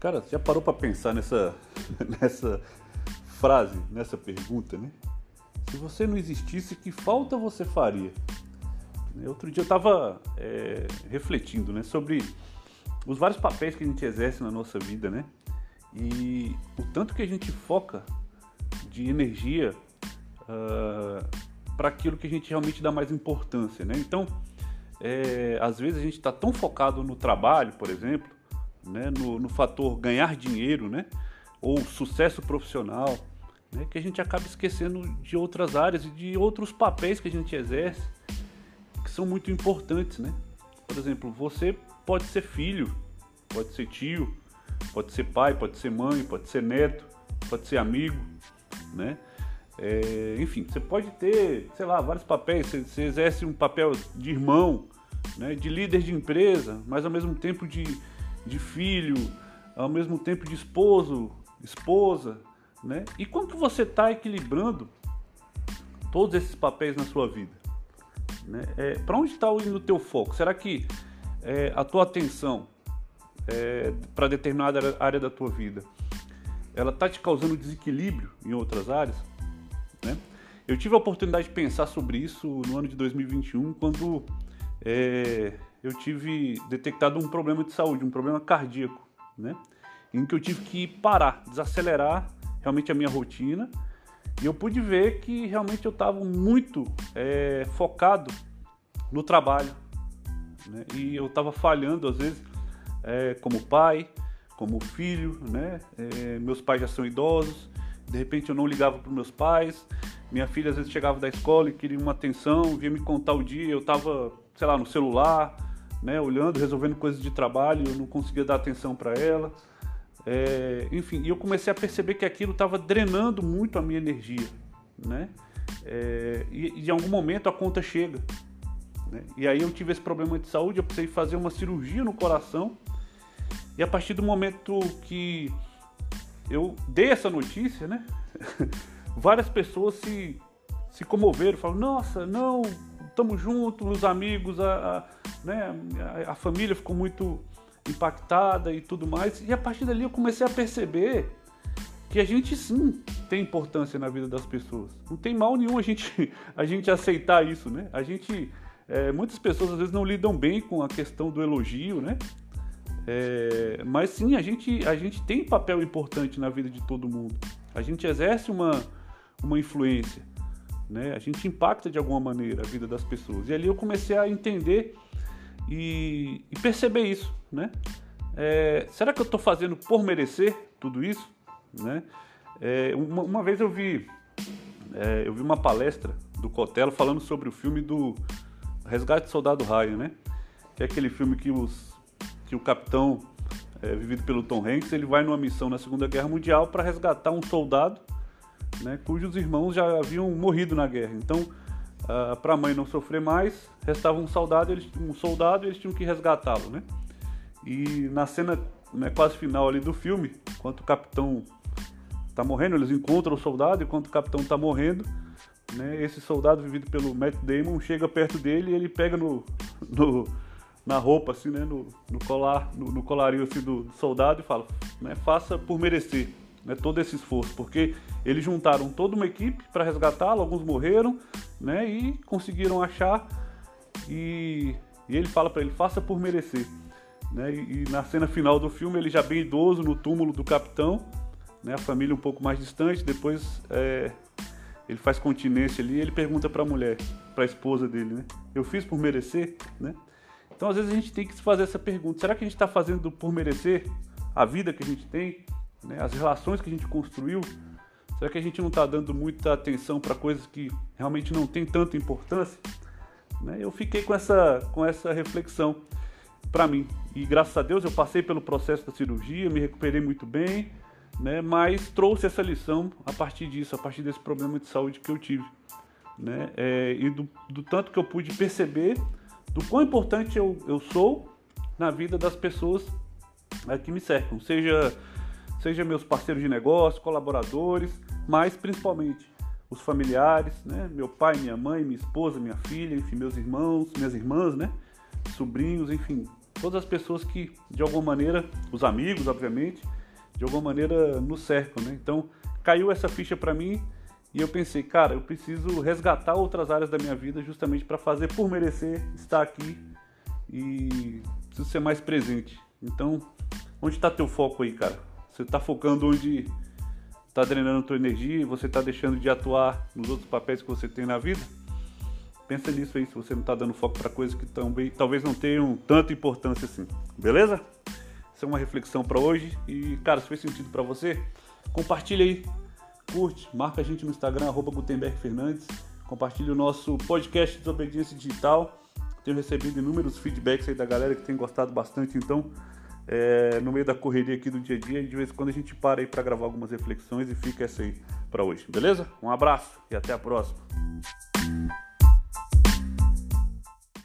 Cara, já parou para pensar nessa, nessa frase, nessa pergunta, né? Se você não existisse, que falta você faria? Outro dia eu estava é, refletindo né, sobre os vários papéis que a gente exerce na nossa vida, né? E o tanto que a gente foca de energia uh, ah, para aquilo que a gente realmente dá mais importância, né? Então, é, às vezes a gente está tão focado no trabalho, por exemplo, né, no, no fator ganhar dinheiro, né, ou sucesso profissional, né, que a gente acaba esquecendo de outras áreas e de outros papéis que a gente exerce que são muito importantes, né? Por exemplo, você pode ser filho, pode ser tio, pode ser pai, pode ser mãe, pode ser neto, pode ser amigo, né? É, enfim, você pode ter, sei lá, vários papéis. Você, você, exerce um papel de irmão, né, de líder de empresa, mas ao mesmo tempo de, de filho, ao mesmo tempo de esposo, esposa, né? E que você está equilibrando todos esses papéis na sua vida? Né? É, Para onde está indo o teu foco? Será que é, a tua atenção é, para determinada área da tua vida, ela está te causando desequilíbrio em outras áreas? Né? Eu tive a oportunidade de pensar sobre isso no ano de 2021, quando é, eu tive detectado um problema de saúde, um problema cardíaco, né? em que eu tive que parar, desacelerar realmente a minha rotina e eu pude ver que realmente eu estava muito é, focado no trabalho. Né? E eu estava falhando, às vezes, é, como pai, como filho. Né? É, meus pais já são idosos, de repente eu não ligava para meus pais. Minha filha às vezes chegava da escola e queria uma atenção, vinha me contar o dia, eu estava, sei lá, no celular, né, olhando, resolvendo coisas de trabalho, eu não conseguia dar atenção para ela. É, enfim, e eu comecei a perceber que aquilo estava drenando muito a minha energia, né? É, e, e, em algum momento a conta chega. Né? E aí eu tive esse problema de saúde, eu precisei fazer uma cirurgia no coração. E a partir do momento que eu dei essa notícia, né? Várias pessoas se, se comoveram, falaram, nossa, não, estamos juntos, os amigos, a, a, né, a, a família ficou muito impactada e tudo mais. E a partir dali eu comecei a perceber que a gente sim tem importância na vida das pessoas. Não tem mal nenhum a gente, a gente aceitar isso, né? A gente, é, muitas pessoas às vezes não lidam bem com a questão do elogio, né? É, mas sim, a gente, a gente tem papel importante na vida de todo mundo. A gente exerce uma, uma influência, né? A gente impacta de alguma maneira a vida das pessoas. E ali eu comecei a entender e, e perceber isso, né? É, será que eu estou fazendo por merecer tudo isso, né? É, uma, uma, vez eu vi é, eu vi uma palestra do Cotelo falando sobre o filme do Resgate do Soldado Ryan, né? Que é aquele filme que os que o capitão é, vivido pelo Tom Hanks ele vai numa missão na Segunda Guerra Mundial para resgatar um soldado, né? Cujos irmãos já haviam morrido na guerra. Então uh, para a mãe não sofrer mais, restava um soldado, eles, um soldado e eles tinham que resgatá-lo, né? E na cena né, quase final ali do filme, enquanto o capitão está morrendo, eles encontram o soldado, enquanto o capitão está morrendo, né, esse soldado vivido pelo Matt Damon chega perto dele e ele pega no, no na roupa, assim, né, no, no colar, no, no, colarinho assim, do, do soldado e fala, né, faça por merecer né, todo esse esforço, porque eles juntaram toda uma equipe para resgatá-lo, alguns morreram, né, e conseguiram achar e, e ele fala para ele faça por merecer, né, e, e, na cena final do filme ele já bem idoso no túmulo do capitão, né, a família um pouco mais distante, depois é, ele faz continência ali, e ele pergunta para a mulher, para a esposa dele, né, eu fiz por merecer, né? Então às vezes a gente tem que se fazer essa pergunta: será que a gente está fazendo por merecer a vida que a gente tem? Né, as relações que a gente construiu, será que a gente não está dando muita atenção para coisas que realmente não têm tanta importância? Né? Eu fiquei com essa, com essa reflexão para mim. E graças a Deus eu passei pelo processo da cirurgia, me recuperei muito bem, né? mas trouxe essa lição a partir disso, a partir desse problema de saúde que eu tive. Né? É, e do, do, tanto que eu pude perceber do quão importante eu, eu sou na vida das pessoas que me cercam, seja seja meus parceiros de negócio, colaboradores, mas principalmente os familiares, né? Meu pai, minha mãe, minha esposa, minha filha, enfim, meus irmãos, minhas irmãs, né? Sobrinhos, enfim, todas as pessoas que, de alguma maneira, os amigos, obviamente, de alguma maneira nos cercam, né? Então, caiu essa ficha para mim e eu pensei, cara, eu preciso resgatar outras áreas da minha vida justamente para fazer por merecer estar aqui e preciso ser mais presente. Então, onde está teu foco aí, cara? Você está focando onde está drenando tua energia e você está deixando de atuar nos outros papéis que você tem na vida? Pensa nisso aí, se você não está dando foco para coisas que também talvez não tenham tanta importância assim. Beleza? Essa é uma reflexão para hoje e, cara, se fez sentido para você, compartilha aí, curte, marca a gente no Instagram arroba Gutenberg Fernandes, compartilha o nosso podcast Desobediência Digital. Tenho recebido inúmeros feedbacks aí da galera que tem gostado bastante, então é, no meio da correria aqui do dia a dia, de vez em quando a gente para aí para gravar algumas reflexões e fica essa aí para hoje, beleza? Um abraço e até a próxima.